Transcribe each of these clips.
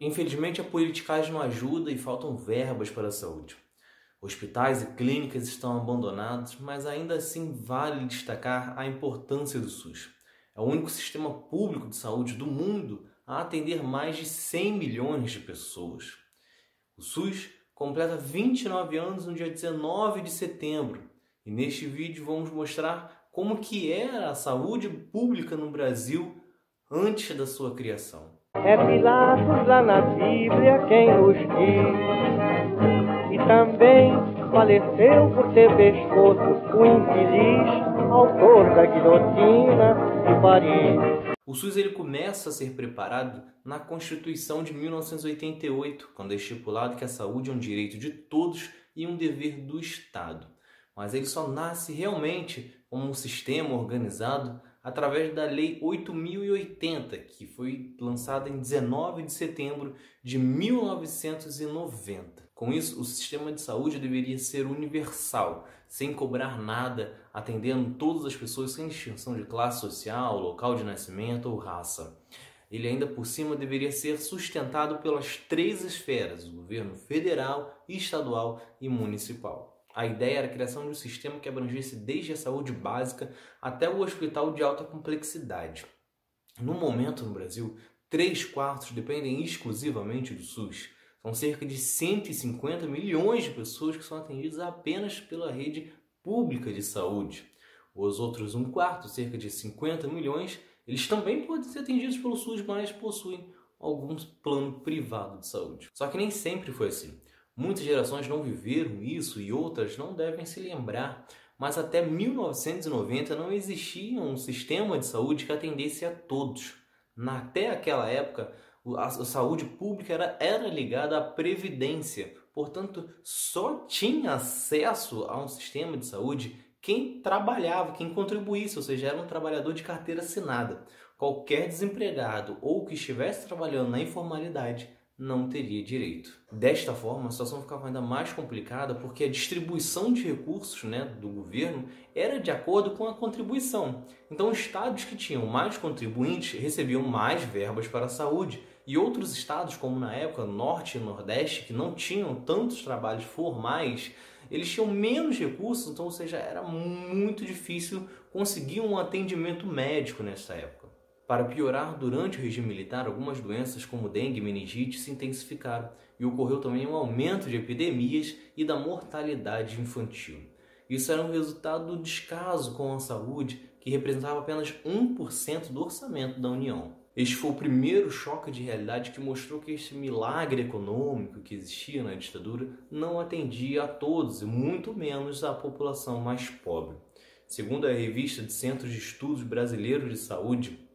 Infelizmente, a politicagem não ajuda e faltam verbas para a saúde. Hospitais e clínicas estão abandonados, mas ainda assim vale destacar a importância do SUS. É o único sistema público de saúde do mundo a atender mais de 100 milhões de pessoas. O SUS completa 29 anos no dia 19 de setembro e neste vídeo vamos mostrar como que era a saúde pública no Brasil antes da sua criação. É Pilatos lá na Bíblia quem nos diz. E também faleceu por ter pescoço o infeliz autor da guilhotina de Paris. O SUS ele começa a ser preparado na Constituição de 1988, quando é estipulado que a saúde é um direito de todos e um dever do Estado. Mas ele só nasce realmente como um sistema organizado através da Lei 8080, que foi lançada em 19 de setembro de 1990. Com isso, o sistema de saúde deveria ser universal, sem cobrar nada, atendendo todas as pessoas sem distinção de classe social, local de nascimento ou raça. Ele ainda por cima deveria ser sustentado pelas três esferas: o governo federal, estadual e municipal. A ideia era a criação de um sistema que abrangesse desde a saúde básica até o hospital de alta complexidade. No momento, no Brasil, três quartos dependem exclusivamente do SUS. São cerca de 150 milhões de pessoas que são atendidas apenas pela rede pública de saúde. Os outros um quarto, cerca de 50 milhões, eles também podem ser atendidos pelo SUS, mas possuem algum plano privado de saúde. Só que nem sempre foi assim. Muitas gerações não viveram isso e outras não devem se lembrar, mas até 1990 não existia um sistema de saúde que atendesse a todos. Até aquela época, a saúde pública era, era ligada à previdência, portanto, só tinha acesso a um sistema de saúde quem trabalhava, quem contribuísse, ou seja, era um trabalhador de carteira assinada. Qualquer desempregado ou que estivesse trabalhando na informalidade não teria direito. Desta forma, a situação ficava ainda mais complicada porque a distribuição de recursos né, do governo era de acordo com a contribuição. Então, estados que tinham mais contribuintes recebiam mais verbas para a saúde e outros estados, como na época Norte e Nordeste, que não tinham tantos trabalhos formais, eles tinham menos recursos, então, ou seja, era muito difícil conseguir um atendimento médico nessa época. Para piorar, durante o regime militar, algumas doenças como dengue e meningite se intensificaram e ocorreu também um aumento de epidemias e da mortalidade infantil. Isso era um resultado do descaso com a saúde, que representava apenas 1% do orçamento da União. Este foi o primeiro choque de realidade que mostrou que este milagre econômico que existia na ditadura não atendia a todos e muito menos à população mais pobre. Segundo a revista de Centros de Estudos Brasileiros de Saúde,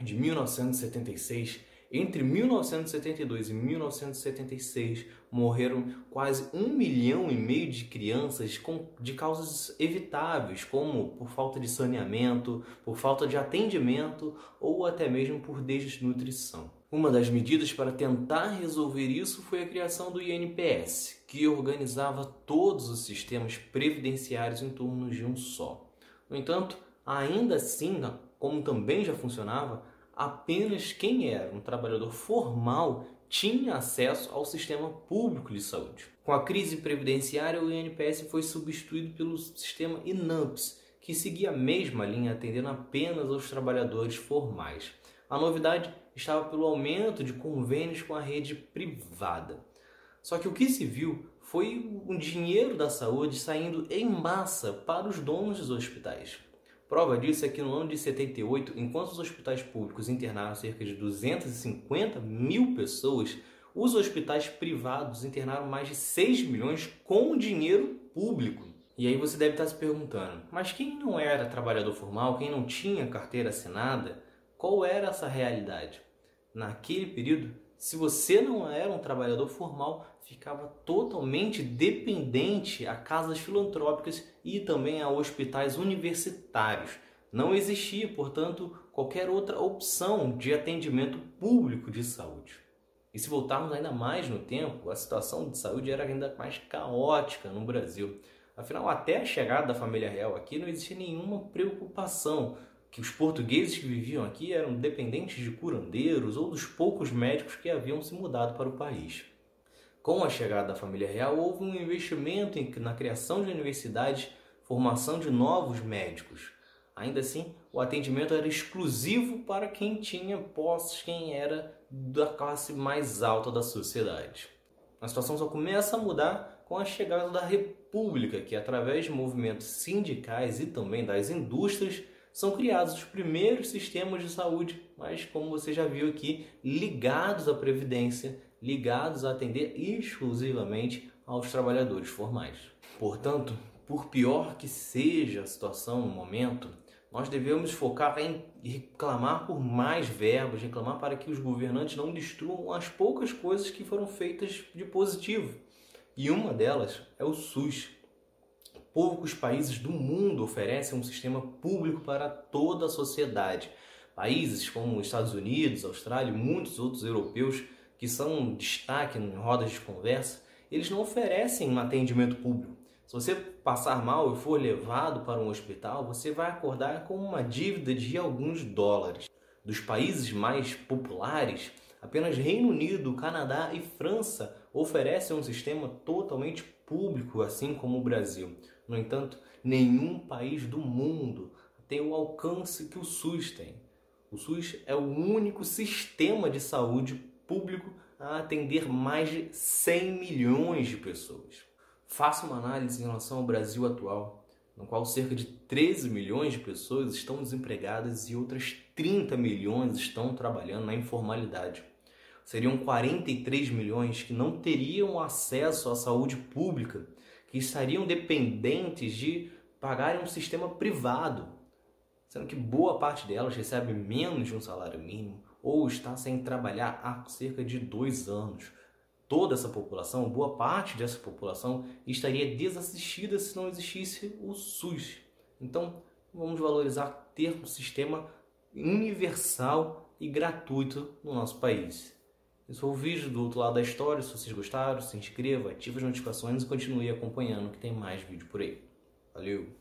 de 1976, entre 1972 e 1976 morreram quase um milhão e meio de crianças com, de causas evitáveis, como por falta de saneamento, por falta de atendimento ou até mesmo por desnutrição. Uma das medidas para tentar resolver isso foi a criação do INPS, que organizava todos os sistemas previdenciários em torno de um só. No entanto, ainda assim, como também já funcionava, apenas quem era um trabalhador formal tinha acesso ao sistema público de saúde. Com a crise previdenciária, o INPS foi substituído pelo sistema INAMPS, que seguia a mesma linha, atendendo apenas aos trabalhadores formais. A novidade estava pelo aumento de convênios com a rede privada. Só que o que se viu foi o dinheiro da saúde saindo em massa para os donos dos hospitais. Prova disso é que no ano de 78, enquanto os hospitais públicos internaram cerca de 250 mil pessoas, os hospitais privados internaram mais de 6 milhões com dinheiro público. E aí você deve estar se perguntando, mas quem não era trabalhador formal, quem não tinha carteira assinada, qual era essa realidade? Naquele período, se você não era um trabalhador formal, ficava totalmente dependente a casas filantrópicas e também a hospitais universitários. Não existia, portanto, qualquer outra opção de atendimento público de saúde. E se voltarmos ainda mais no tempo, a situação de saúde era ainda mais caótica no Brasil. Afinal, até a chegada da família real aqui não existia nenhuma preocupação que os portugueses que viviam aqui eram dependentes de curandeiros ou dos poucos médicos que haviam se mudado para o país. Com a chegada da família real, houve um investimento na criação de universidades, formação de novos médicos. Ainda assim, o atendimento era exclusivo para quem tinha posses, quem era da classe mais alta da sociedade. A situação só começa a mudar com a chegada da República, que através de movimentos sindicais e também das indústrias são criados os primeiros sistemas de saúde, mas como você já viu aqui, ligados à previdência, ligados a atender exclusivamente aos trabalhadores formais. Portanto, por pior que seja a situação no momento, nós devemos focar em reclamar por mais verbas, reclamar para que os governantes não destruam as poucas coisas que foram feitas de positivo. E uma delas é o SUS. Poucos países do mundo oferecem um sistema público para toda a sociedade. Países como os Estados Unidos, Austrália e muitos outros europeus que são destaque em rodas de conversa, eles não oferecem um atendimento público. Se você passar mal e for levado para um hospital, você vai acordar com uma dívida de alguns dólares. Dos países mais populares, apenas Reino Unido, Canadá e França oferecem um sistema totalmente público, assim como o Brasil. No entanto, nenhum país do mundo tem o alcance que o SUS tem. O SUS é o único sistema de saúde público a atender mais de 100 milhões de pessoas. Faça uma análise em relação ao Brasil atual, no qual cerca de 13 milhões de pessoas estão desempregadas e outras 30 milhões estão trabalhando na informalidade. Seriam 43 milhões que não teriam acesso à saúde pública, que estariam dependentes de pagarem um sistema privado, sendo que boa parte delas recebe menos de um salário mínimo ou está sem trabalhar há cerca de dois anos. Toda essa população, boa parte dessa população, estaria desassistida se não existisse o SUS. Então, vamos valorizar ter um sistema universal e gratuito no nosso país. Esse foi o vídeo do outro lado da história. Se vocês gostaram, se inscreva, ative as notificações e continue acompanhando que tem mais vídeo por aí. Valeu!